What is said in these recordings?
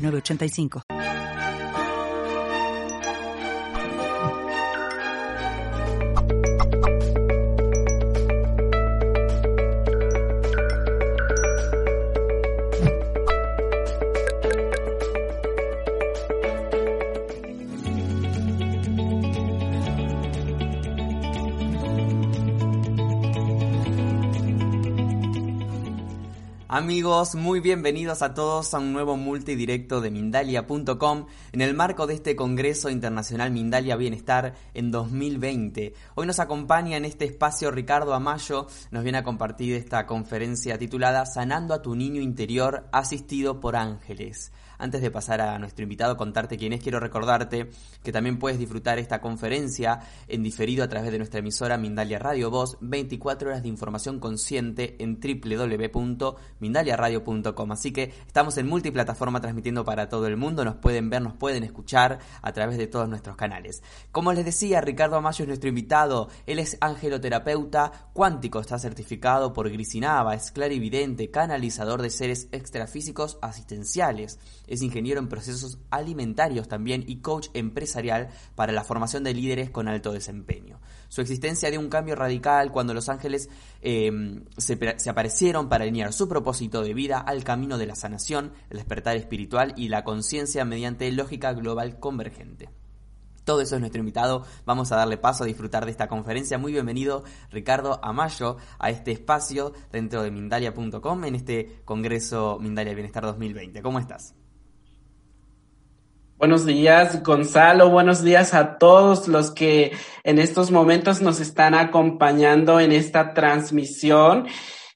985. Amigos, muy bienvenidos a todos a un nuevo multidirecto de Mindalia.com en el marco de este Congreso Internacional Mindalia Bienestar en 2020. Hoy nos acompaña en este espacio Ricardo Amayo, nos viene a compartir esta conferencia titulada Sanando a tu niño interior asistido por ángeles. Antes de pasar a nuestro invitado, contarte quién es, quiero recordarte que también puedes disfrutar esta conferencia en diferido a través de nuestra emisora Mindalia Radio Voz, 24 horas de información consciente en www.mindaliaradio.com. Así que estamos en multiplataforma transmitiendo para todo el mundo, nos pueden ver, nos pueden escuchar a través de todos nuestros canales. Como les decía, Ricardo Amayo es nuestro invitado, él es angeloterapeuta cuántico, está certificado por Grisinava, es clarividente, canalizador de seres extrafísicos asistenciales es ingeniero en procesos alimentarios también y coach empresarial para la formación de líderes con alto desempeño. Su existencia dio un cambio radical cuando los ángeles em, se, aparecieron para alinear su propósito de vida al camino de la sanación, el despertar espiritual y la conciencia mediante lógica global convergente. Todo eso es nuestro invitado. Vamos a darle paso a disfrutar de esta conferencia. Muy bienvenido, Ricardo Amayo, a este espacio dentro de Mindalia.com en este Congreso Mindalia Bienestar 2020. ¿Cómo estás? Buenos días, Gonzalo. Buenos días a todos los que en estos momentos nos están acompañando en esta transmisión.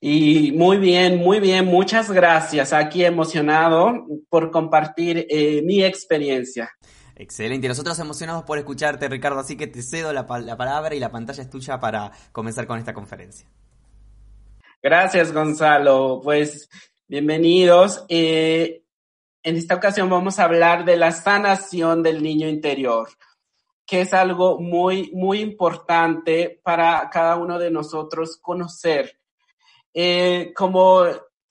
Y muy bien, muy bien. Muchas gracias. Aquí emocionado por compartir eh, mi experiencia. Excelente. Y nosotros emocionados por escucharte, Ricardo. Así que te cedo la, la palabra y la pantalla es tuya para comenzar con esta conferencia. Gracias, Gonzalo. Pues bienvenidos. Eh, en esta ocasión vamos a hablar de la sanación del niño interior, que es algo muy, muy importante para cada uno de nosotros conocer. Eh, como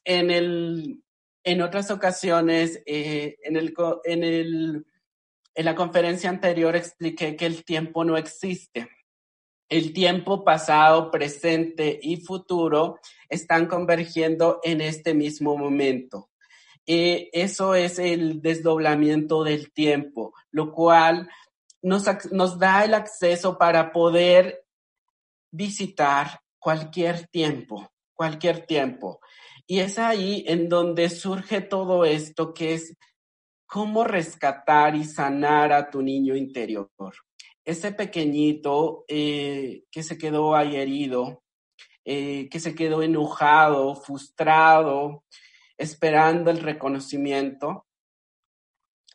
en, el, en otras ocasiones, eh, en, el, en, el, en la conferencia anterior expliqué que el tiempo no existe. El tiempo pasado, presente y futuro están convergiendo en este mismo momento. Eh, eso es el desdoblamiento del tiempo, lo cual nos, nos da el acceso para poder visitar cualquier tiempo, cualquier tiempo. Y es ahí en donde surge todo esto que es cómo rescatar y sanar a tu niño interior. Ese pequeñito eh, que se quedó ahí herido, eh, que se quedó enojado, frustrado, esperando el reconocimiento,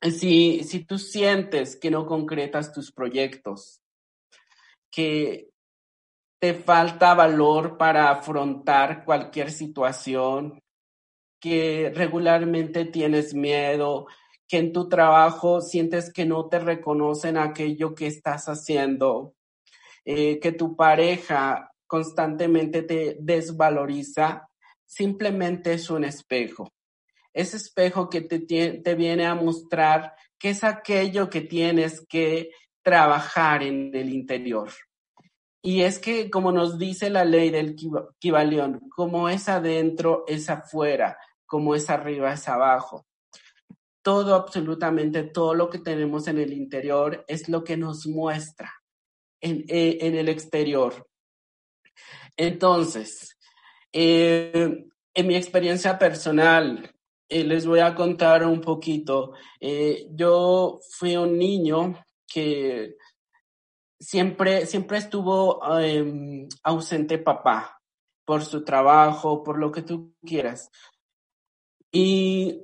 si, si tú sientes que no concretas tus proyectos, que te falta valor para afrontar cualquier situación, que regularmente tienes miedo, que en tu trabajo sientes que no te reconocen aquello que estás haciendo, eh, que tu pareja constantemente te desvaloriza, simplemente es un espejo. Ese espejo que te, te viene a mostrar qué es aquello que tienes que trabajar en el interior. Y es que, como nos dice la ley del Kibalión, como es adentro, es afuera, como es arriba, es abajo. Todo, absolutamente todo lo que tenemos en el interior es lo que nos muestra en, eh, en el exterior. Entonces, eh, en mi experiencia personal, eh, les voy a contar un poquito. Eh, yo fui un niño que siempre, siempre estuvo em, ausente papá por su trabajo, por lo que tú quieras. Y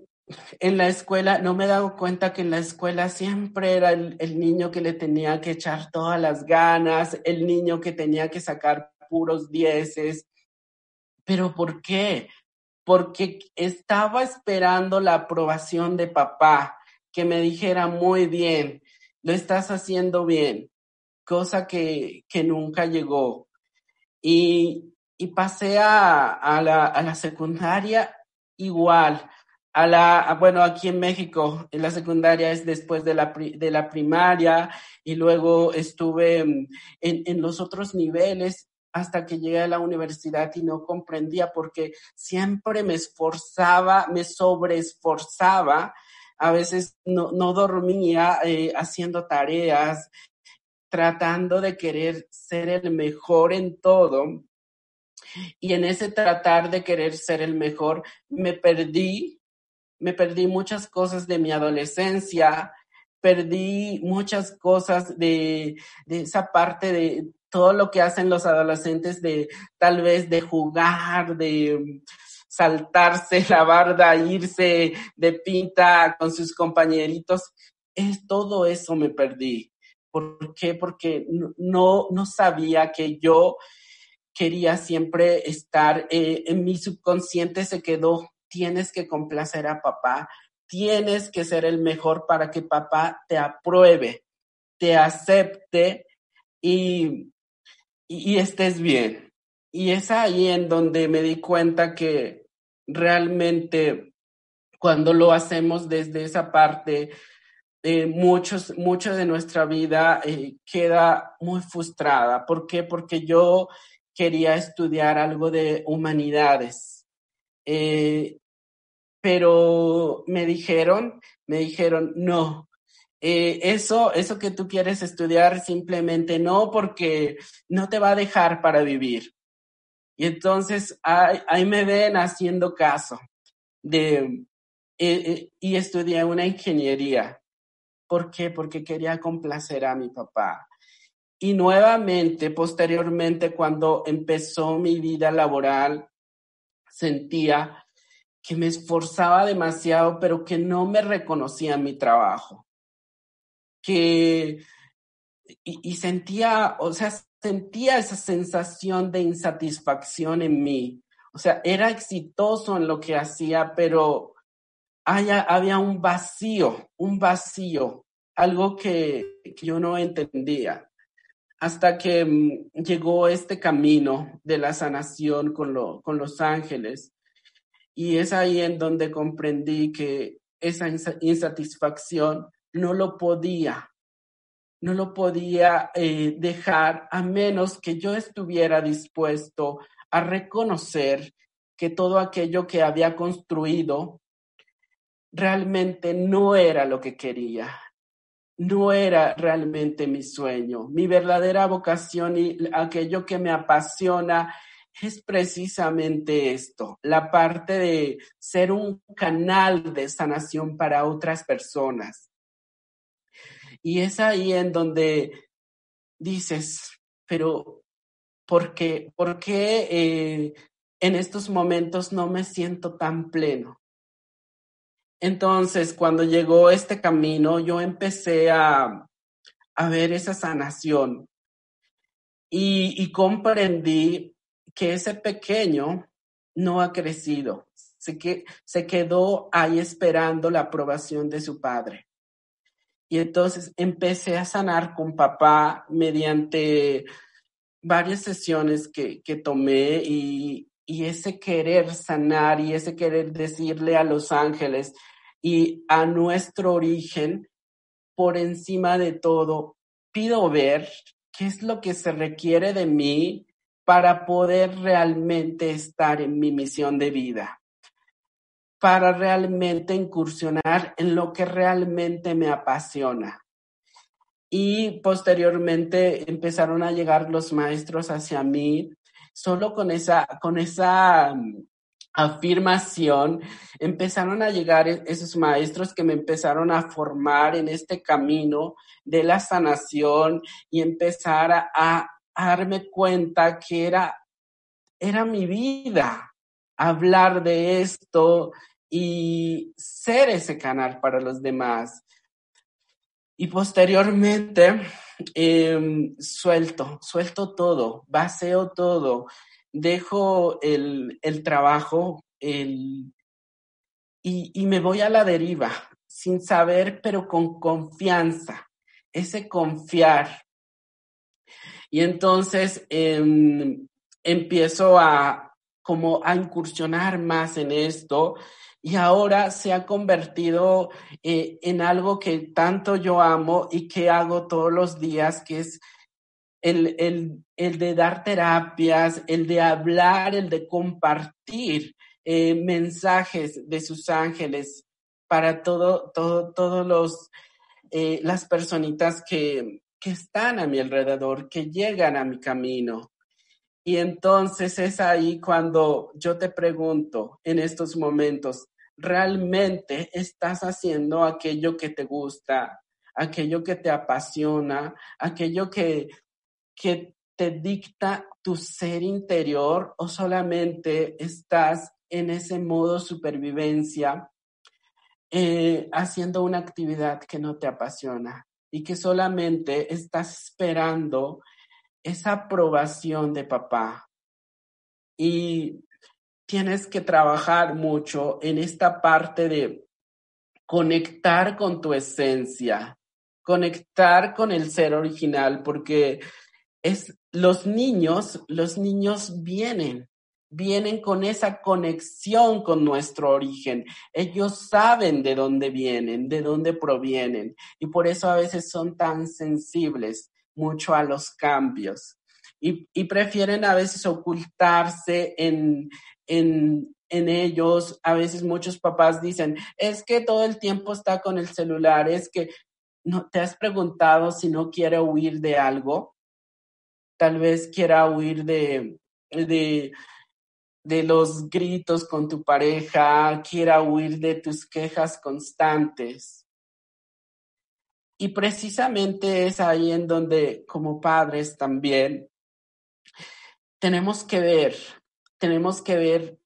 en la escuela, no me he dado cuenta que en la escuela siempre era el, el, niño que le tenía que echar todas las ganas, el niño que tenía que sacar puros dieces. ¿Pero por qué? Porque estaba esperando la aprobación de papá, que me dijera muy bien, lo estás haciendo bien, cosa que, que nunca llegó. Y, y pasé a, a, la, a la secundaria igual a la, bueno, aquí en México, la secundaria es después de la, de la primaria y luego estuve mm, en, en los otros niveles hasta que llegué a la universidad y no comprendía porque siempre me esforzaba, me sobreesforzaba, a veces no, no dormía eh, haciendo tareas, tratando de querer ser el mejor en todo. Y en ese tratar de querer ser el mejor, me perdí me perdí muchas cosas de mi adolescencia, perdí muchas cosas de, de, esa parte de todo lo que hacen los adolescentes de tal vez de jugar, de saltarse la barda, irse de pinta con sus compañeritos. Es todo eso me perdí. ¿Por qué? Porque no, no sabía que yo quería siempre estar, eh, en mi subconsciente se quedó tienes que complacer a papá, tienes que ser el mejor para que papá te apruebe, te acepte y, y, estés bien. Y es ahí en donde me di cuenta que realmente cuando lo hacemos desde esa parte, eh, muchos, mucho de nuestra vida eh, queda muy frustrada. ¿Por qué? Porque yo quería estudiar algo de humanidades. Eh, pero me dijeron, me dijeron, no, eh, eso, eso que tú quieres estudiar simplemente no, porque no te va a dejar para vivir. Y entonces ahí, me ven haciendo caso de, eh, eh, y estudié una ingeniería. ¿Por qué? Porque quería complacer a mi papá. Y nuevamente, posteriormente, cuando empezó mi vida laboral, sentía que me esforzaba demasiado, pero que no me reconocía mi trabajo. Que, y, sentía, o sea, sentía esa sensación de insatisfacción en mí. O sea, era exitoso en lo que hacía, pero haya, había un vacío, un vacío, algo que, yo no entendía. Hasta que um, llegó este camino de la sanación con, lo, con los ángeles y es ahí en donde comprendí que esa insatisfacción no lo podía, no lo podía eh, dejar a menos que yo estuviera dispuesto a reconocer que todo aquello que había construido realmente no era lo que quería, no era realmente mi sueño. Mi verdadera vocación y aquello que me apasiona es precisamente esto, la parte de ser un canal de sanación para otras personas. Y es ahí en donde dices, pero ¿por qué, eh, en estos momentos no me siento tan pleno? Entonces, cuando llegó este camino, yo empecé a, a ver esa sanación y, y comprendí que ese pequeño no ha crecido, se, que, se quedó ahí esperando la aprobación de su padre. Y entonces empecé a sanar con papá mediante varias sesiones que, que tomé y, y ese querer sanar y ese querer decirle a los ángeles y a nuestro origen, por encima de todo, pido ver qué es lo que se requiere de mí para poder realmente estar en mi misión de vida, para realmente incursionar en lo que realmente me apasiona. Y posteriormente empezaron a llegar los maestros hacia mí, solo con esa, con esa mm, afirmación, empezaron a llegar e-, esos maestros que me empezaron a formar en este camino de la sanación y empezar a, darme cuenta que era, era mi vida hablar de esto y ser ese canal para los demás. Y posteriormente em, suelto, suelto todo, vacío todo, dejo el, trabajo el, y, y me voy a la deriva, sin saber, pero con confianza, ese confiar. Y entonces em, empiezo a como a incursionar más en esto y ahora se ha convertido eh, en algo que tanto yo amo y que hago todos los días, que es el, el, de dar terapias, el de hablar, el de compartir eh, mensajes de sus ángeles para todo, todo, todos los, eh, las personitas que, que están a mi alrededor, que llegan a mi camino. Y entonces es ahí cuando yo te pregunto en estos momentos, ¿realmente estás haciendo aquello que te gusta, aquello que te apasiona, aquello que, que te dicta tu ser interior o solamente estás en ese modo supervivencia eh, haciendo una actividad que no te apasiona y que solamente estás esperando esa aprobación de papá. Y tienes que trabajar mucho en esta parte de conectar con tu esencia, conectar con el ser original, porque es los niños, los niños vienen, vienen con esa conexión con nuestro origen. Ellos saben de dónde vienen, de dónde provienen, y por eso a veces son tan sensibles mucho a los cambios y, prefieren a veces ocultarse en, en, en ellos. A veces muchos papás dicen, es que todo el tiempo está con el celular, es que no te has preguntado si no quiere huir de algo. Tal vez quiera huir de, de, de los gritos con tu pareja, quiera huir de tus quejas constantes. Y precisamente es ahí en donde como padres también tenemos que ver, tenemos que ver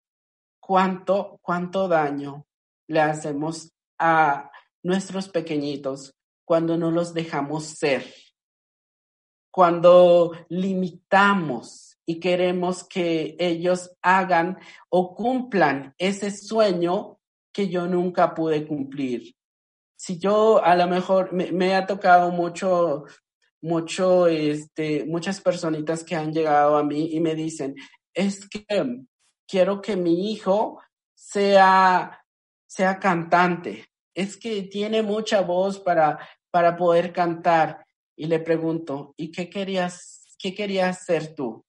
cuánto, cuánto daño le hacemos a nuestros pequeñitos cuando no los dejamos ser, cuando limitamos y queremos que ellos hagan o cumplan ese sueño que yo nunca pude cumplir. Si yo a lo mejor me, ha tocado mucho, mucho, este, muchas personitas que han llegado a mí y me dicen, es que quiero que mi hijo sea, sea cantante, es que tiene mucha voz para, para poder cantar. Y le pregunto, ¿y qué querías, qué querías ser tú?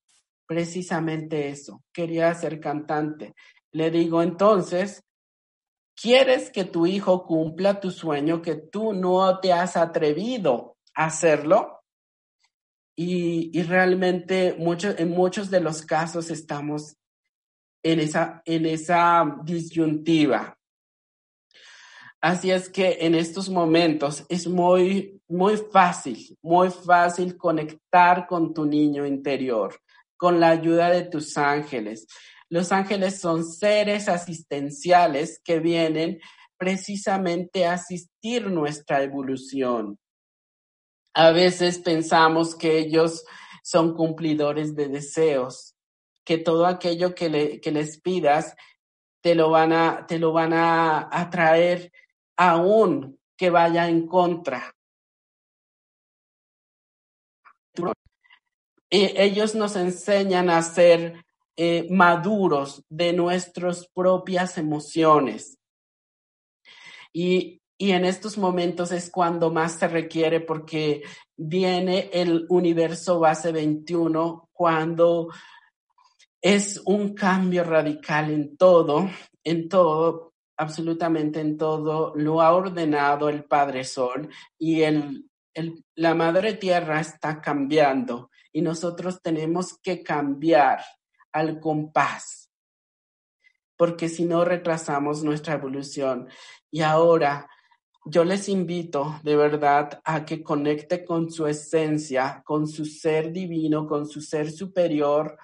Precisamente eso, quería ser cantante. Le digo, entonces, quieres que tu hijo cumpla tu sueño, que tú no te has atrevido a hacerlo. Y, realmente en muchos de los casos estamos en esa, en esa disyuntiva. Así es que en estos momentos es muy, muy fácil, muy fácil conectar con tu niño interior, con la ayuda de tus ángeles. Los ángeles son seres asistenciales que vienen precisamente a asistir nuestra evolución. A veces pensamos que ellos son cumplidores de deseos, que todo aquello que, les pidas te lo van a, te lo van a atraer aún que vaya en contra. ellos nos enseñan a ser eh, maduros de nuestras propias emociones. Y, y en estos momentos es cuando más se requiere porque viene el universo base 21, cuando es un cambio radical en todo, en todo, absolutamente en todo, lo ha ordenado el Padre Sol y el, el, la Madre Tierra está cambiando y nosotros tenemos que cambiar al compás, porque si no retrasamos nuestra evolución. Y ahora yo les invito de verdad a que conecte con su esencia, con su ser divino, con su ser superior.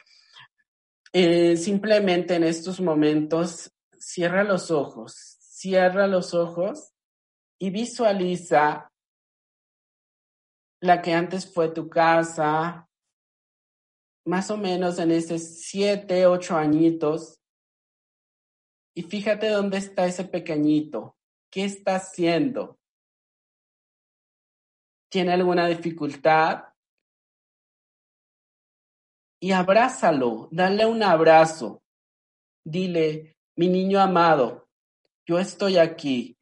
Eh, simplemente en estos momentos cierra los ojos, cierra los ojos y visualiza la que antes fue tu casa, más o menos en ese siete, ocho añitos. Y fíjate dónde está ese pequeñito. ¿Qué está haciendo? ¿Tiene alguna dificultad? Y abrázalo, dale un abrazo. Dile, mi niño amado, yo estoy aquí.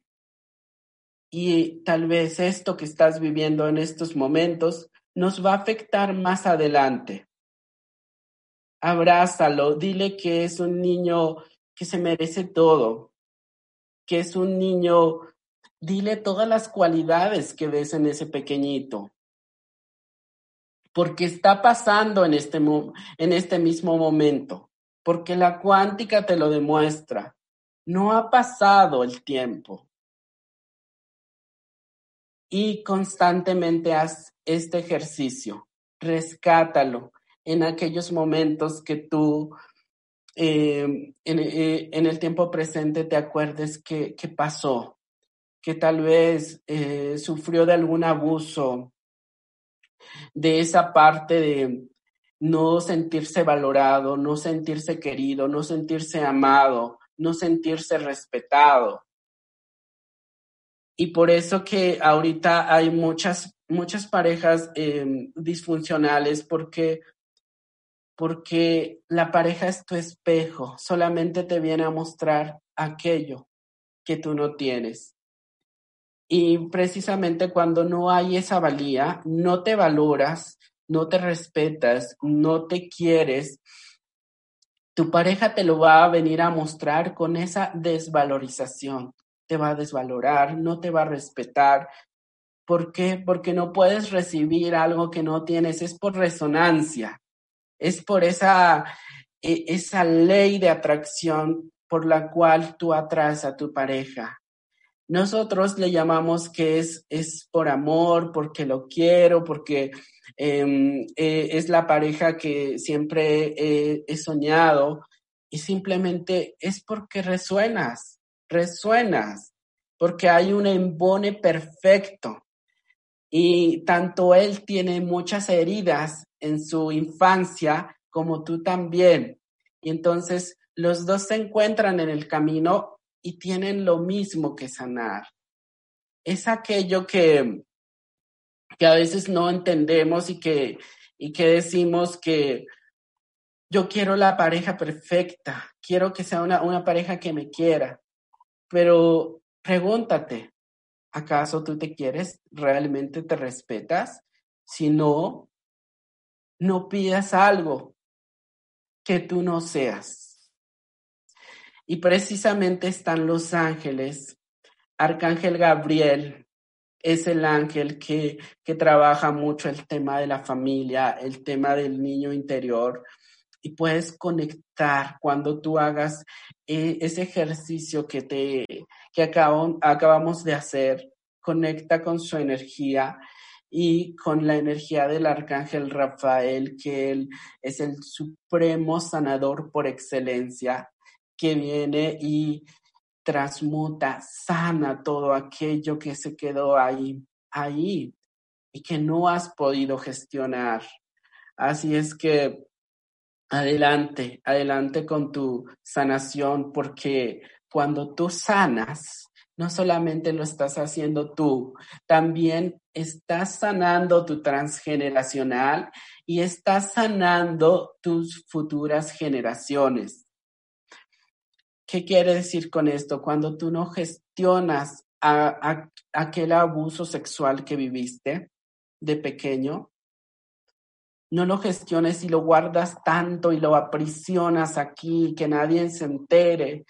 Y tal vez esto que estás viviendo en estos momentos nos va a afectar más adelante abrázalo, dile que es un niño que se merece todo, que es un niño, dile todas las cualidades que ves en ese pequeñito. Porque está pasando en este, en este mismo momento, porque la cuántica te lo demuestra. No ha pasado el tiempo. Y constantemente haz este ejercicio, rescátalo, en aquellos momentos que tú eh, eh, en, el tiempo presente te acuerdes que, pasó, que tal vez eh, sufrió de algún abuso, de esa parte de no sentirse valorado, no sentirse querido, no sentirse amado, no sentirse respetado. Y por eso que ahorita hay muchas, muchas parejas disfuncionales porque porque la pareja es tu espejo, solamente te viene a mostrar aquello que tú no tienes. Y precisamente cuando no hay esa valía, no te valoras, no te respetas, no te quieres, tu pareja te lo va a venir a mostrar con esa desvalorización. Te va a desvalorar, no te va a respetar. ¿Por qué? Porque no puedes recibir algo que no tienes, es por resonancia. Es por esa, e, esa ley de atracción por la cual tú atraes a tu pareja. Nosotros le llamamos que es, es por amor, porque lo quiero, porque em, e, es la pareja que siempre he, soñado y simplemente es porque resuenas, resuenas, porque hay un embone perfecto. Y tanto él tiene muchas heridas en su infancia como tú también. Y entonces los dos se encuentran en el camino y tienen lo mismo que sanar. Es aquello que, que a veces no entendemos y que, y que decimos que yo quiero la pareja perfecta, quiero que sea una, una pareja que me quiera, pero pregúntate, ¿acaso tú te quieres? ¿Realmente te respetas? Si no, no pidas algo que tú no seas. Y precisamente están los ángeles. Arcángel Gabriel es el ángel que, que trabaja mucho el tema de la familia, el tema del niño interior. Y puedes conectar cuando tú hagas eh, ese ejercicio que, te, que acabamos de hacer. Conecta con su energía y con la energía del arcángel Rafael, que él es el supremo sanador por excelencia, que viene y transmuta, sana todo aquello que se quedó ahí, ahí y que no has podido gestionar. Así es que adelante, adelante con tu sanación, porque cuando tú sanas, no solamente lo estás haciendo tú, también estás sanando tu transgeneracional y estás sanando tus futuras generaciones. ¿Qué quiere decir con esto? Cuando tú no gestionas aquel abuso sexual que viviste de pequeño, no lo gestiones y lo guardas tanto y lo aprisionas aquí, que nadie se entere,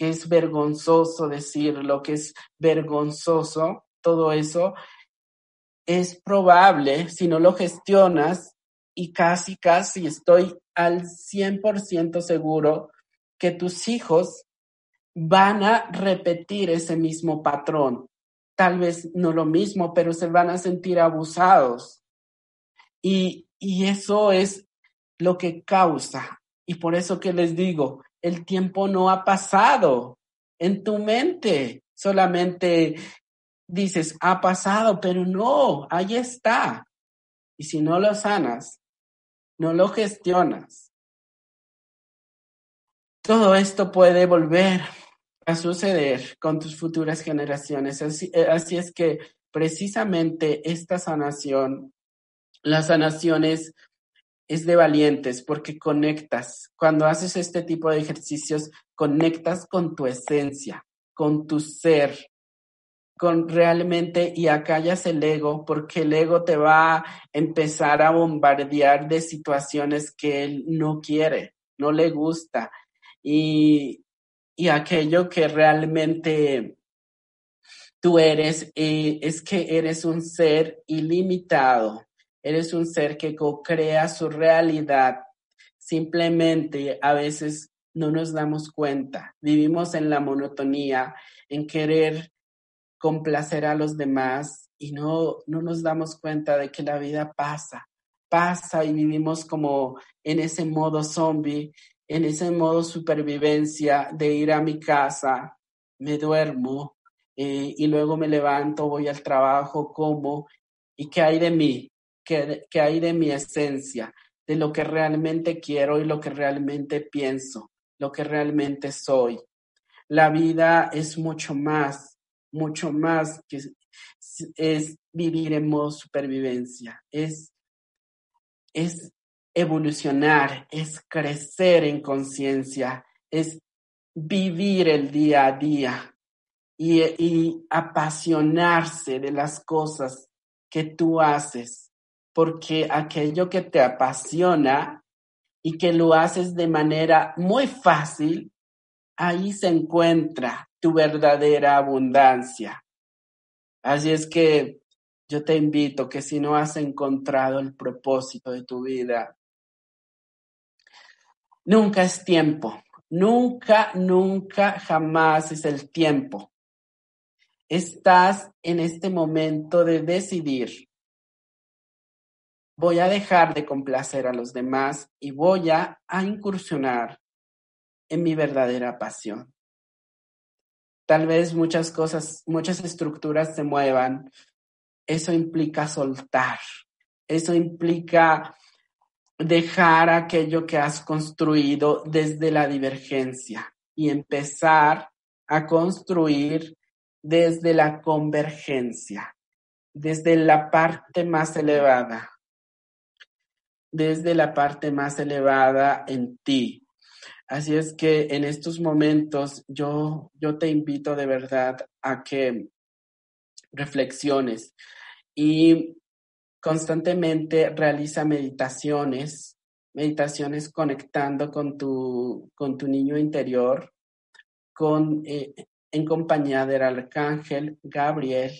que es vergonzoso decirlo, que es vergonzoso, todo eso, es probable, si no lo gestionas, y casi, casi estoy al 100% seguro que tus hijos van a repetir ese mismo patrón. Tal vez no lo mismo, pero se van a sentir abusados. Y, y eso es lo que causa. Y por eso que les digo, el tiempo no ha pasado en tu mente. Solamente dices, ha pasado, pero no, ahí está. Y si no lo sanas, no lo gestionas, todo esto puede volver a suceder con tus futuras generaciones. Así, eh, así es que precisamente esta sanación, la sanación es, de valientes porque conectas. Cuando haces este tipo de ejercicios, conectas con tu esencia, con tu ser, con realmente y acallas el ego, porque el ego te va a empezar a bombardear de situaciones que él no quiere, no le gusta. Y, y aquello que realmente tú eres, eh, es que eres un ser ilimitado, eres un ser que co-crea su realidad. Simplemente a veces no nos damos cuenta, vivimos en la monotonía, en querer complacer a los demás y no, no nos damos cuenta de que la vida pasa, pasa y vivimos como en ese modo zombie, en ese modo supervivencia de ir a mi casa, me duermo eh, y luego me levanto, voy al trabajo, como, y qué hay de mí, qué hay de mi esencia, de lo que realmente quiero y lo que realmente pienso, lo que realmente soy. La vida es mucho más mucho más que es vivir en modo supervivencia, es, es evolucionar, es crecer en conciencia, es vivir el día a día y apasionarse de las cosas que tú haces, porque aquello que te apasiona y que lo haces de manera muy fácil, ahí se encuentra tu verdadera abundancia. Así es que yo te invito que si no has encontrado el propósito de tu vida, nunca es tiempo, nunca, nunca, jamás es el tiempo. Estás en este momento de decidir. Voy a dejar de complacer a los demás y voy a, a incursionar en mi verdadera pasión. Tal vez muchas cosas, muchas estructuras se muevan. Eso implica soltar, eso implica dejar aquello que has construido desde la divergencia y empezar a construir desde la convergencia, desde la parte más elevada, desde la parte más elevada en ti, Así es que en estos momentos yo, yo te invito de verdad a que reflexiones y constantemente realiza meditaciones, meditaciones conectando con tu, con tu niño interior, con, eh, en compañía del arcángel Gabriel.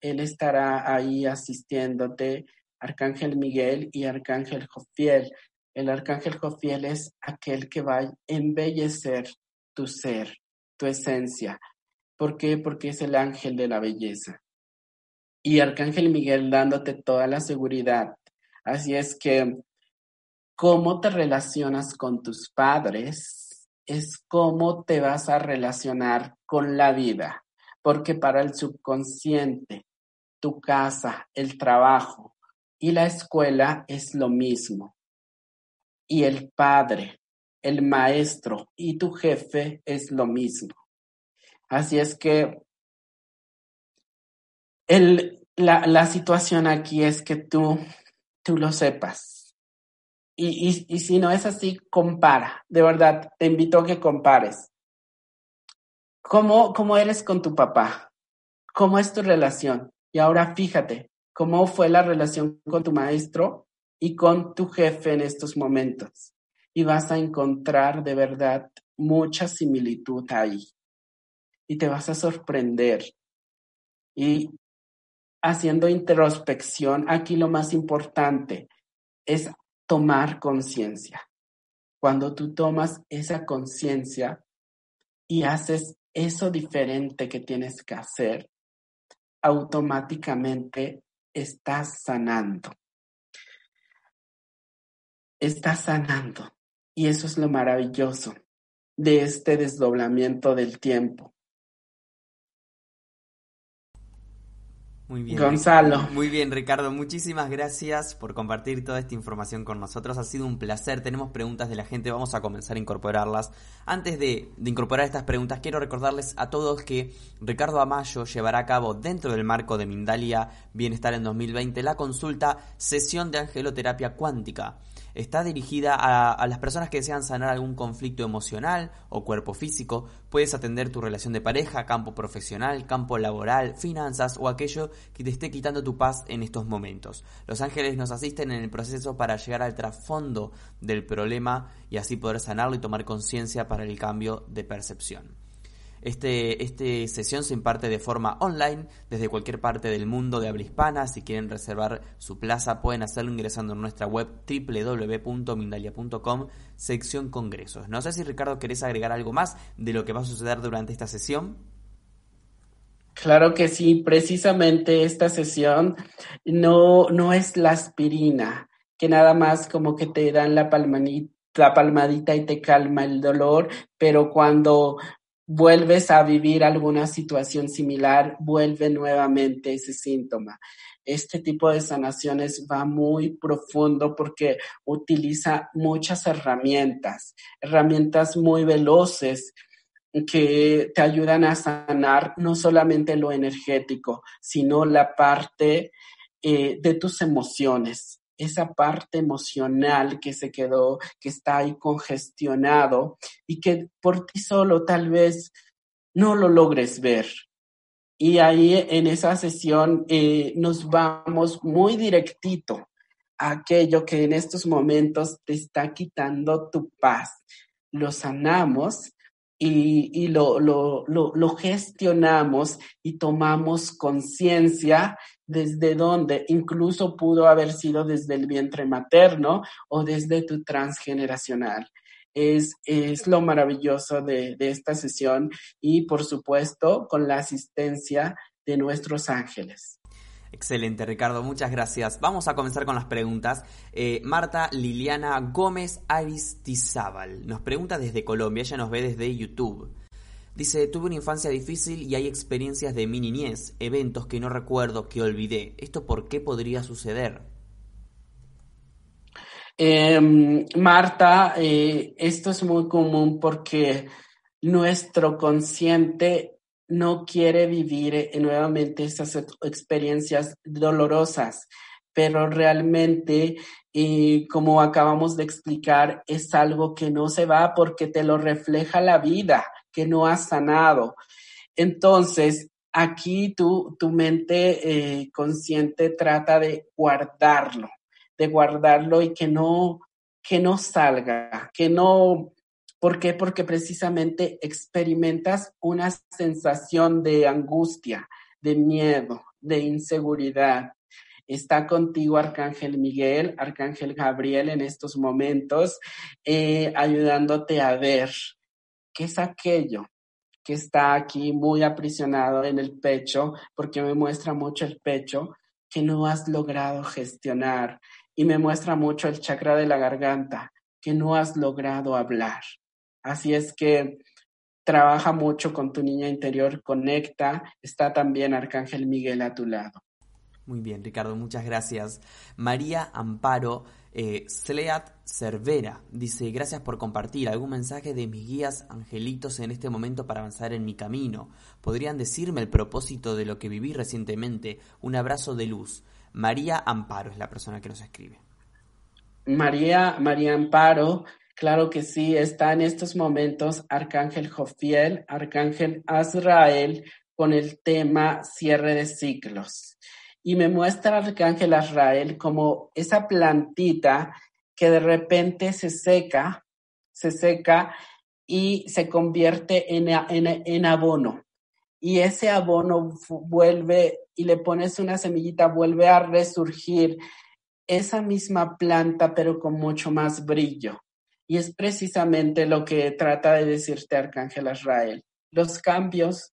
Él estará ahí asistiéndote, Arcángel Miguel y Arcángel Jofiel el arcángel Jofiel es aquel que va a embellecer tu ser, tu esencia. ¿Por qué? Porque es el ángel de la belleza. Y arcángel Miguel dándote toda la seguridad. Así es que cómo te relacionas con tus padres es cómo te vas a relacionar con la vida. Porque para el subconsciente, tu casa, el trabajo y la escuela es lo mismo y el padre, el maestro y tu jefe es lo mismo. Así es que el, la, la, situación aquí es que tú, tú lo sepas. Y, y, y si no es así, compara. De verdad, te invito a que compares. ¿Cómo, ¿Cómo eres con tu papá? ¿Cómo es tu relación? Y ahora fíjate, ¿cómo fue la relación con tu maestro y con tu jefe en estos momentos. Y vas a encontrar de verdad mucha similitud ahí. Y te vas a sorprender. Y haciendo introspección, aquí lo más importante es tomar conciencia. Cuando tú tomas esa conciencia y haces eso diferente que tienes que hacer, automáticamente estás sanando está sanando. Y eso es lo maravilloso. de este desdoblamiento del tiempo. Muy bien. Gonzalo. Muy bien, Ricardo. Muchísimas gracias por compartir toda esta información con nosotros. Ha sido un placer. Tenemos preguntas de la gente. Vamos a comenzar a incorporarlas. Antes de, incorporar estas preguntas, quiero recordarles a todos que Ricardo Amayo llevará a cabo, dentro del marco de Mindalia Bienestar en 2020, la consulta Sesión de Angeloterapia Cuántica. Está dirigida a, las personas que desean sanar algún conflicto emocional o cuerpo físico. Puedes atender tu relación de pareja, campo profesional, campo laboral, finanzas o aquello que te esté quitando tu paz en estos momentos. Los ángeles nos asisten en el proceso para llegar al trasfondo del problema y así poder sanarlo y tomar conciencia para el cambio de percepción. Este, este sesión se imparte de forma online desde cualquier parte del mundo de habla hispana. Si quieren reservar su plaza pueden hacerlo ingresando en nuestra web www.mindalia.com sección congresos. No sé si Ricardo querés agregar algo más de lo que va a suceder durante esta sesión. Claro que sí, precisamente esta sesión no, no es la aspirina, que nada más como que te dan la la palmadita y te calma el dolor, pero cuando vuelves a vivir alguna situación similar, vuelve nuevamente ese síntoma. Este tipo de sanaciones va muy profundo porque utiliza muchas herramientas, herramientas muy veloces que te ayudan a sanar no solamente lo energético, sino la parte eh, de tus emociones esa parte emocional que se quedó, que está ahí congestionado y que por ti solo tal vez no lo logres ver. Y ahí en esa sesión eh, nos vamos muy directito a aquello que en estos momentos te está quitando tu paz. Lo sanamos y, lo, lo, gestionamos y tomamos conciencia desde donde incluso pudo haber sido desde el vientre materno o desde tu transgeneracional. Es, es lo maravilloso de esta sesión y por supuesto con la asistencia de nuestros ángeles. Excelente, Ricardo, muchas gracias. Vamos a comenzar con las preguntas. Eh, Marta Liliana Gómez Aristizábal nos pregunta desde Colombia, ella nos ve desde YouTube. Dice, tuve una infancia difícil y hay experiencias de mi niñez, eventos que no recuerdo, que olvidé. ¿Esto por qué podría suceder? Em, Marta, eh, esto es muy común porque nuestro consciente no quiere vivir eh, nuevamente esas experiencias dolorosas, pero realmente, eh, como acabamos de explicar, es algo que no se va porque te lo refleja la vida que no has sanado. Entonces, aquí tu, tu mente eh, consciente trata de guardarlo, de guardarlo y que no, que no salga, que no, ¿por qué? Porque precisamente experimentas una sensación de angustia, de miedo, de inseguridad. Está contigo Arcángel Miguel, Arcángel Gabriel en estos momentos, eh, ayudándote a ver, ¿Qué es aquello que está aquí muy aprisionado en el pecho? Porque me muestra mucho el pecho que no has logrado gestionar y me muestra mucho el chakra de la garganta que no has logrado hablar. Así es que trabaja mucho con tu niña interior, conecta, está también Arcángel Miguel a tu lado. Muy bien, Ricardo, muchas gracias. María Amparo eh, Sleat Cervera dice, gracias por compartir algún mensaje de mis guías angelitos en este momento para avanzar en mi camino. ¿Podrían decirme el propósito de lo que viví recientemente? Un abrazo de luz. María Amparo es la persona que nos escribe. María, María Amparo, claro que sí, está en estos momentos Arcángel Jofiel, Arcángel Azrael con el tema cierre de ciclos y me muestra Arcángel Azrael como esa plantita que de repente se seca, se seca y se convierte en, en, abono. Y ese abono vuelve y le pones una semillita, vuelve a resurgir esa misma planta, pero con mucho más brillo. Y es precisamente lo que trata de decirte Arcángel Azrael. Los cambios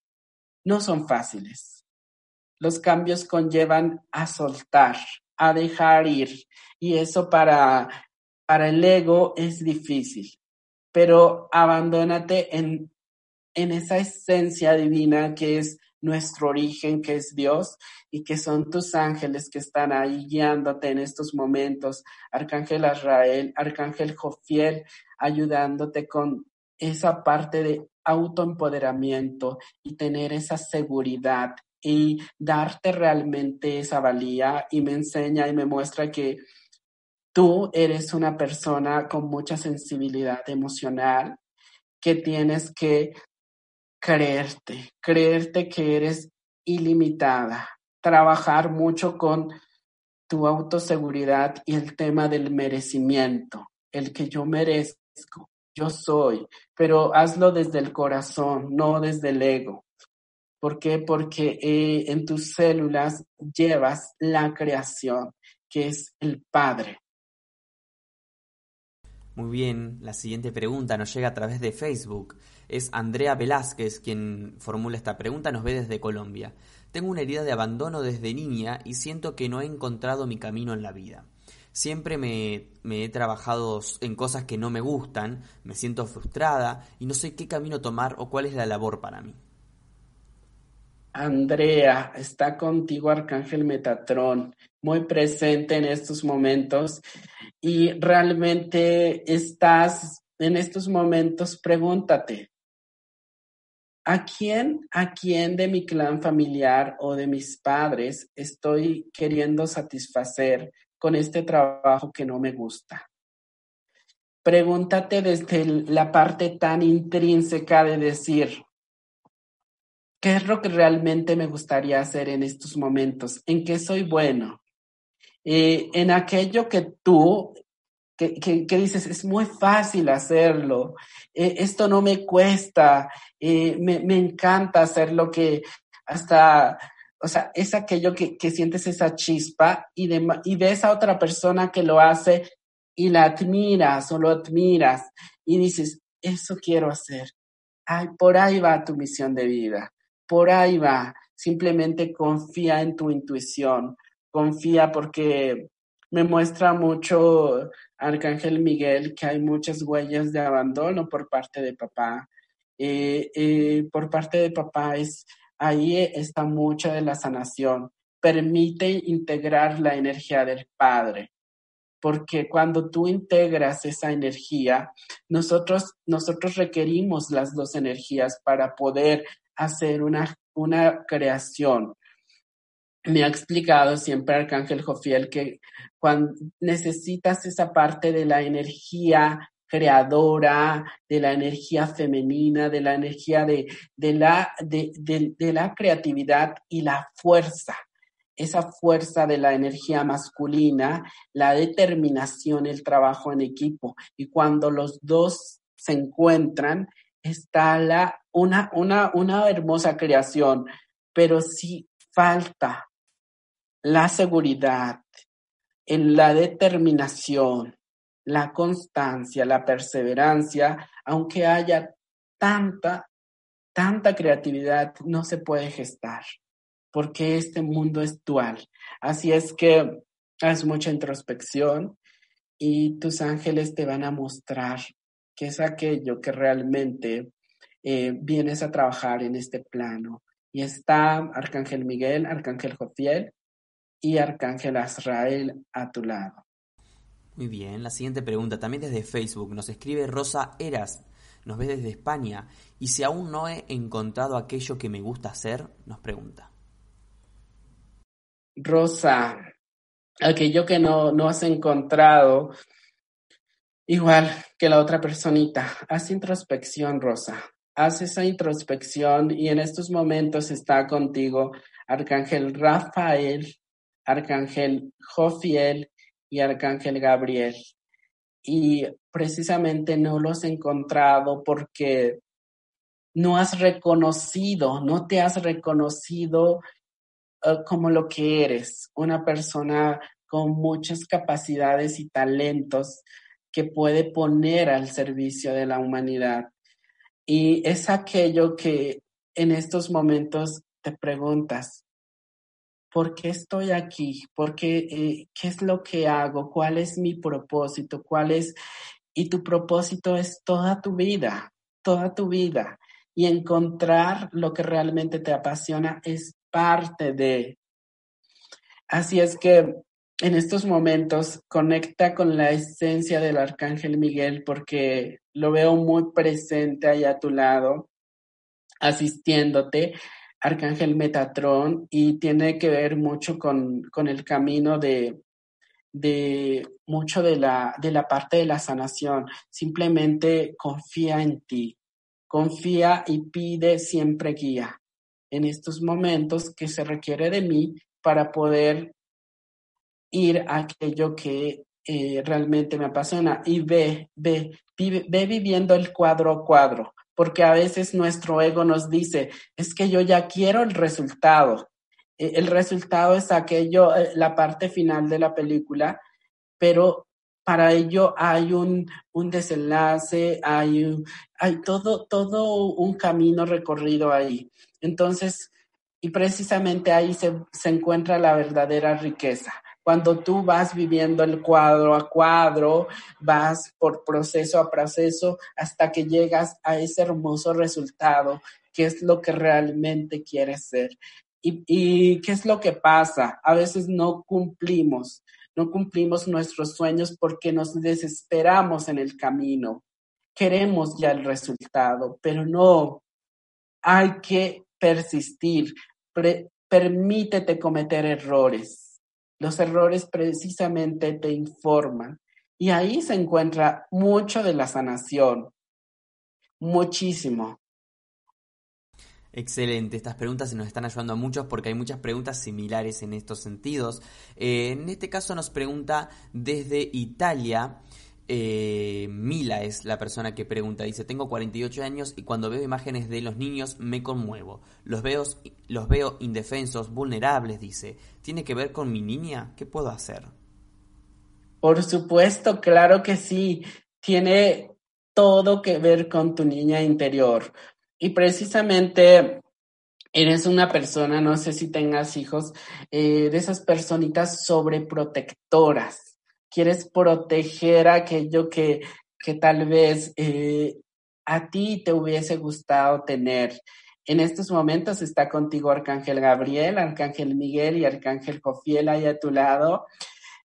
no son fáciles los cambios conllevan a soltar, a dejar ir. Y eso para, para el ego es difícil. pero abandónate en, en esa esencia divina que es nuestro origen, que es Dios, y que son tus ángeles que están ahí guiándote en estos momentos. Arcángel Azrael, Arcángel Jofiel, ayudándote con esa parte de autoempoderamiento y tener esa seguridad y darte realmente esa valía y me enseña y me muestra que tú eres una persona con mucha sensibilidad emocional, que tienes que creerte, creerte que eres ilimitada, trabajar mucho con tu autoseguridad y el tema del merecimiento, el que yo merezco, yo soy, pero hazlo desde el corazón, no desde el ego. ¿Por qué? Porque eh, en tus células llevas la creación, que es el Padre. Muy bien, la siguiente pregunta nos llega a través de Facebook. Es Andrea Velázquez quien formula esta pregunta, nos ve desde Colombia. Tengo una herida de abandono desde niña y siento que no he encontrado mi camino en la vida. Siempre me, he trabajado en cosas que no me gustan, me siento frustrada y no sé qué camino tomar o cuál es la labor para mí. Andrea, está contigo Arcángel Metatrón, muy presente en estos momentos y realmente estás en estos momentos, pregúntate, ¿a quién, a quién de mi clan familiar o de mis padres estoy queriendo satisfacer con este trabajo que no me gusta? Pregúntate desde la parte tan intrínseca de decir, ¿qué es lo que realmente me gustaría hacer en estos momentos? ¿En qué soy bueno? Eh, en aquello que tú, que, que, dices, es muy fácil hacerlo, eh, esto no me cuesta, eh, me, me, encanta hacer lo que hasta, o sea, es aquello que, que sientes esa chispa y de, y de esa otra persona que lo hace y la admiras o lo admiras y dices, eso quiero hacer. Ay, por ahí va tu misión de vida, por ahí va. Simplemente confía en tu intuición, confía porque me muestra mucho Arcángel Miguel que hay muchas huellas de abandono por parte de papá. Eh, eh, por parte de papá es ahí está mucha de la sanación. Permite integrar la energía del padre, porque cuando tú integras esa energía, nosotros, nosotros requerimos las dos energías para poder hacer una, una creación me ha explicado siempre Arcángel Jofiel que cuando necesitas esa parte de la energía creadora, de la energía femenina, de la energía de, de la, de, de, la creatividad y la fuerza, esa fuerza de la energía masculina, la determinación, el trabajo en equipo. Y cuando los dos se encuentran, está la, una, una, una hermosa creación, pero si falta la seguridad, en la determinación, la constancia, la perseverancia, aunque haya tanta, tanta creatividad, no se puede gestar, porque este mundo es dual. Así es que haz mucha introspección y tus ángeles te van a mostrar qué es aquello que realmente eh, vienes a trabajar en este plano. Y está Arcángel Miguel, Arcángel Jofiel, y Arcángel Azrael a tu lado. Muy bien, la siguiente pregunta, también desde Facebook, nos escribe Rosa Eras, nos ve desde España, y si aún no he encontrado aquello que me gusta hacer, nos pregunta. Rosa, aquello que no, no has encontrado, igual que la otra personita, haz introspección, Rosa, haz esa introspección y en estos momentos está contigo Arcángel Rafael Arcángel Jofiel y Arcángel Gabriel. Y precisamente no los he encontrado porque no has reconocido, no te has reconocido eh, como lo que eres, una persona con muchas capacidades y talentos que puede poner al servicio de la humanidad. Y es aquello que en estos momentos te preguntas, ¿por qué estoy aquí? ¿Por qué, eh, qué es lo que hago? ¿Cuál es mi propósito? ¿Cuál es? y tu propósito es toda tu vida, toda tu vida. Y encontrar lo que realmente te apasiona es parte de. Así es que en estos momentos conecta con la esencia del Arcángel Miguel porque lo veo muy presente ahí a tu lado, asistiéndote, Arcángel Metatrón, y tiene que ver mucho con, con el camino de, de mucho de la, de la parte de la sanación. Simplemente confía en ti, confía y pide siempre guía en estos momentos que se requiere de mí para poder ir a aquello que eh, realmente me apasiona y ve, ve, ve viviendo el cuadro a cuadro, porque a veces nuestro ego nos dice, es que yo ya quiero el resultado. E, el resultado es aquello, eh, la parte final de la película, pero para ello hay un, un desenlace, hay, hay todo, todo un camino recorrido ahí. Entonces, y precisamente ahí se, se encuentra la verdadera riqueza cuando tú vas viviendo el cuadro a cuadro, vas por proceso a proceso hasta que llegas a ese hermoso resultado, que es lo que realmente quieres ser. ¿Y, y qué es lo que pasa? A veces no cumplimos, no cumplimos nuestros sueños porque nos desesperamos en el camino. Queremos ya el resultado, pero no, hay que persistir. permítete cometer errores los errores precisamente te informan y ahí se encuentra mucho de la sanación, muchísimo. Excelente, estas preguntas se nos están ayudando a muchos porque hay muchas preguntas similares en estos sentidos. Eh, en este caso nos pregunta desde Italia eh, Mila es la persona que pregunta. Dice, tengo 48 años y cuando veo imágenes de los niños me conmuevo. Los veo, los veo indefensos, vulnerables, dice. ¿Tiene que ver con mi niña? ¿Qué puedo hacer? Por supuesto, claro que sí. Tiene todo que ver con tu niña interior. Y precisamente eres una persona, no sé si tengas hijos, eh, de esas personitas sobreprotectoras quieres proteger aquello que, que tal vez eh, a ti te hubiese gustado tener. En estos momentos está contigo Arcángel Gabriel, Arcángel Miguel y Arcángel Jofiel ahí a tu lado.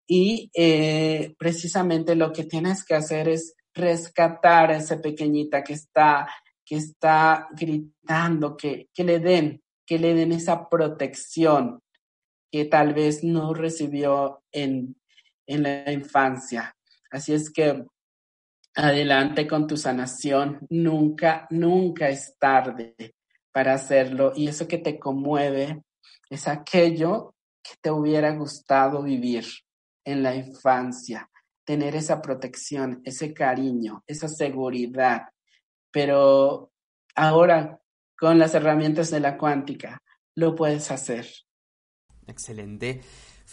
Y eh, precisamente lo que tienes que hacer es rescatar a esa pequeñita que está, que está gritando, que, que le den, que le den esa protección que tal vez no recibió en, en la infancia. Así es que adelante con tu sanación. Nunca, nunca es tarde para hacerlo. Y eso que te conmueve es aquello que te hubiera gustado vivir en la infancia, tener esa protección, ese cariño, esa seguridad. Pero ahora, con las herramientas de la cuántica, lo puedes hacer. Excelente.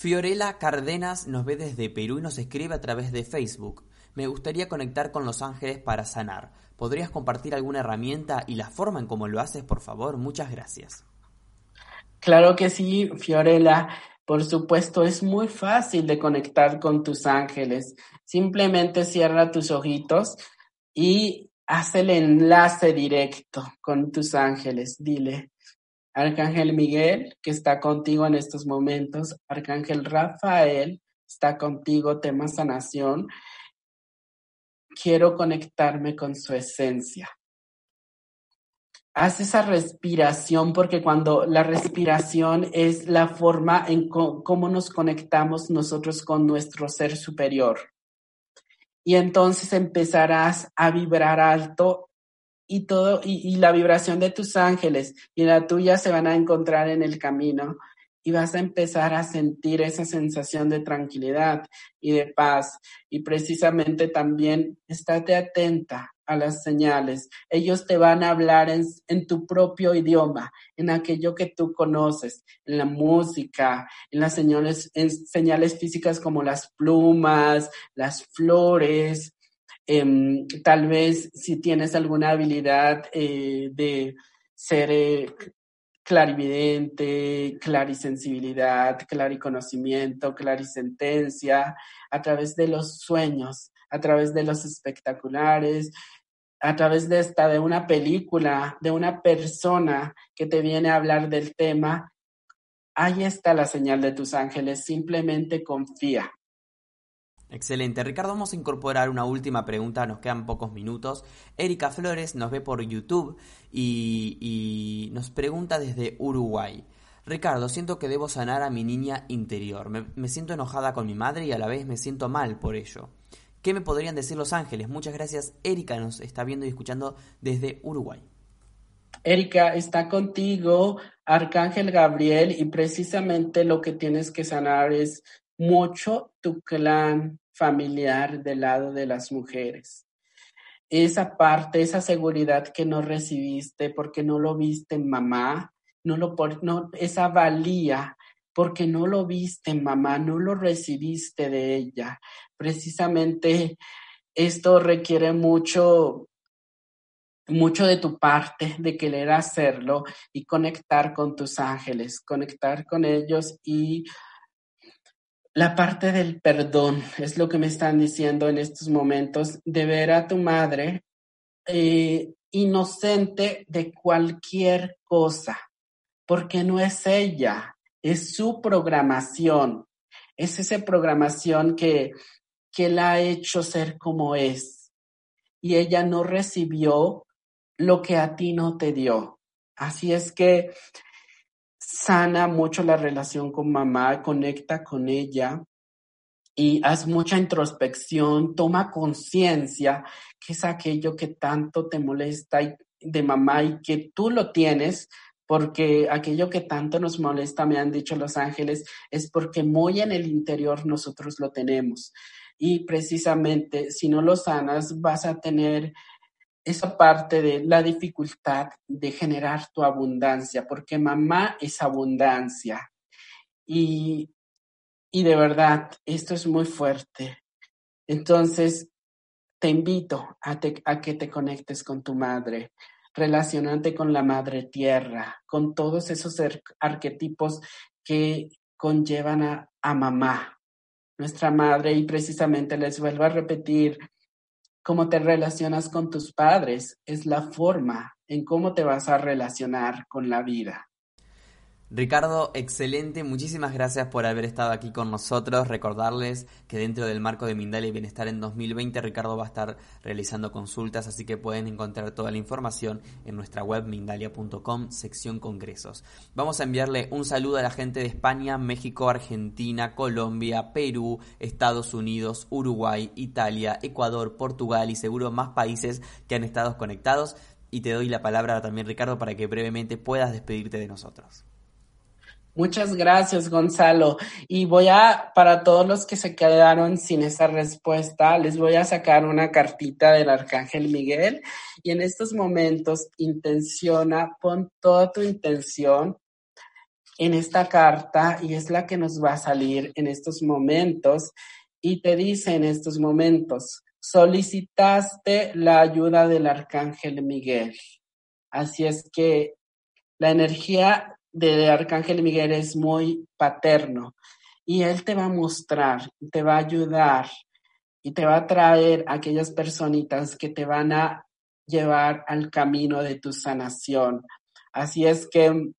Fiorella Cardenas nos ve desde Perú y nos escribe a través de Facebook. Me gustaría conectar con los ángeles para sanar. ¿Podrías compartir alguna herramienta y la forma en cómo lo haces, por favor? Muchas gracias. Claro que sí, Fiorella. Por supuesto, es muy fácil de conectar con tus ángeles. Simplemente cierra tus ojitos y haz el enlace directo con tus ángeles. Dile, Arcángel Miguel, que está contigo en estos momentos. Arcángel Rafael, está contigo, tema sanación. Quiero conectarme con su esencia. Haz esa respiración porque cuando la respiración es la forma en cómo nos conectamos nosotros con nuestro ser superior. Y entonces empezarás a vibrar alto y todo, y, la vibración de tus ángeles y la tuya se van a encontrar en el camino y vas a empezar a sentir esa sensación de tranquilidad y de paz. Y precisamente también estate atenta a las señales. Ellos te van a hablar en, en, tu propio idioma, en aquello que tú conoces, en la música, en las señales, en señales físicas como las plumas, las flores, Em, tal vez si tienes alguna habilidad eh, de ser eh, clarividente, clarisensibilidad, clariconocimiento, clarisentencia, a través de los sueños, a través de los espectaculares, a través de esta, de una película, de una persona que te viene a hablar del tema, ahí está la señal de tus ángeles, simplemente confía. Excelente. Ricardo, vamos a incorporar una última pregunta, nos quedan pocos minutos. Erika Flores nos ve por YouTube y, nos pregunta desde Uruguay. Ricardo, siento que debo sanar a mi niña interior. Me, siento enojada con mi madre y a la vez me siento mal por ello. ¿Qué me podrían decir los ángeles? Muchas gracias. Erika nos está viendo y escuchando desde Uruguay. Erika, está contigo Arcángel Gabriel y precisamente lo que tienes que sanar es mucho tu clan, familiar del lado de las mujeres. Esa parte, esa seguridad que no recibiste porque no lo viste en mamá, no lo no, esa valía porque no lo viste en mamá, no lo recibiste de ella. Precisamente esto requiere mucho mucho de tu parte de querer hacerlo y conectar con tus ángeles, conectar con ellos y la parte del perdón es lo que me están diciendo en estos momentos, de ver a tu madre eh, inocente de cualquier cosa, porque no es ella, es su programación, es esa programación que, que la ha hecho ser como es. Y ella no recibió lo que a ti no te dio. Así es que sana mucho la relación con mamá, conecta con ella y haz mucha introspección, toma conciencia que es aquello que tanto te molesta de mamá y que tú lo tienes, porque aquello que tanto nos molesta, me han dicho los ángeles, es porque muy en el interior nosotros lo tenemos. Y precisamente si no lo sanas, vas a tener esa parte de la dificultad de generar tu abundancia, porque mamá es abundancia. Y, y de verdad, esto es muy fuerte. Entonces, te invito a, a que te conectes con tu madre, relacionante con la madre tierra, con todos esos arquetipos que conllevan a, a mamá, nuestra madre, y precisamente les vuelvo a repetir, cómo te relacionas con tus padres es la forma en cómo te vas a relacionar con la vida. Ricardo, excelente, muchísimas gracias por haber estado aquí con nosotros. Recordarles que dentro del marco de Mindalia y Bienestar en 2020, Ricardo va a estar realizando consultas, así que pueden encontrar toda la información en nuestra web mindalia.com, sección congresos. Vamos a enviarle un saludo a la gente de España, México, Argentina, Colombia, Perú, Estados Unidos, Uruguay, Italia, Ecuador, Portugal y seguro más países que han estado conectados. Y te doy la palabra también, Ricardo, para que brevemente puedas despedirte de nosotros. Muchas gracias, Gonzalo. Y voy a, para todos los que se quedaron sin esa respuesta, les voy a sacar una cartita del Arcángel Miguel. Y en estos momentos, intenciona, pon toda tu intención en esta carta y es la que nos va a salir en estos momentos. Y te dice en estos momentos, solicitaste la ayuda del Arcángel Miguel. Así es que la energía de Arcángel Miguel es muy paterno y él te va a mostrar, te va a ayudar y te va a traer aquellas personitas que te van a llevar al camino de tu sanación. Así es que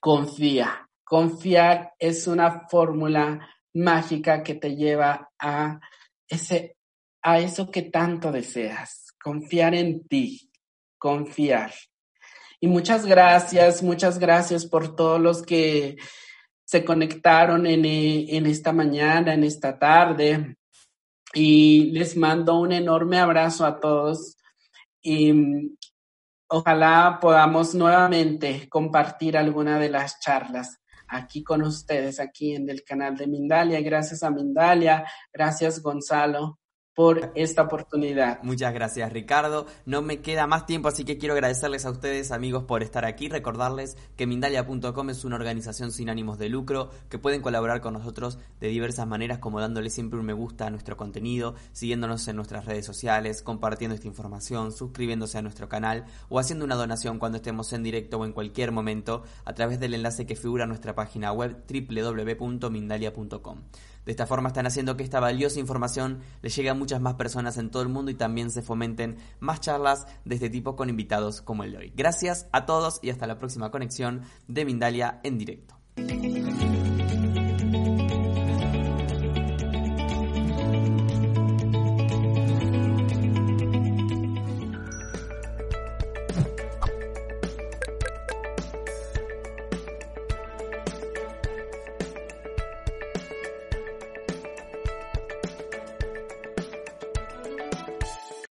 confía. Confiar es una fórmula mágica que te lleva a ese a eso que tanto deseas. Confiar en ti. Confiar. Y muchas gracias, muchas gracias por todos los que se conectaron en, en esta mañana, en esta tarde. Y les mando un enorme abrazo a todos. Y mm, ojalá podamos nuevamente compartir alguna de las charlas aquí con ustedes, aquí en el canal de Mindalia. Gracias a Mindalia, gracias Gonzalo por esta oportunidad. Muchas gracias Ricardo. No me queda más tiempo, así que quiero agradecerles a ustedes amigos por estar aquí. Recordarles que Mindalia.com es una organización sin ánimos de lucro, que pueden colaborar con nosotros de diversas maneras, como dándole siempre un me gusta a nuestro contenido, siguiéndonos en nuestras redes sociales, compartiendo esta información, suscribiéndose a nuestro canal o haciendo una donación cuando estemos en directo o en cualquier momento a través del enlace que figura en nuestra página web www.mindalia.com. De esta forma están haciendo que esta valiosa información les llegue a muchas más personas en todo el mundo y también se fomenten más charlas de este tipo con invitados como el de hoy. Gracias a todos y hasta la próxima conexión de Mindalia en directo.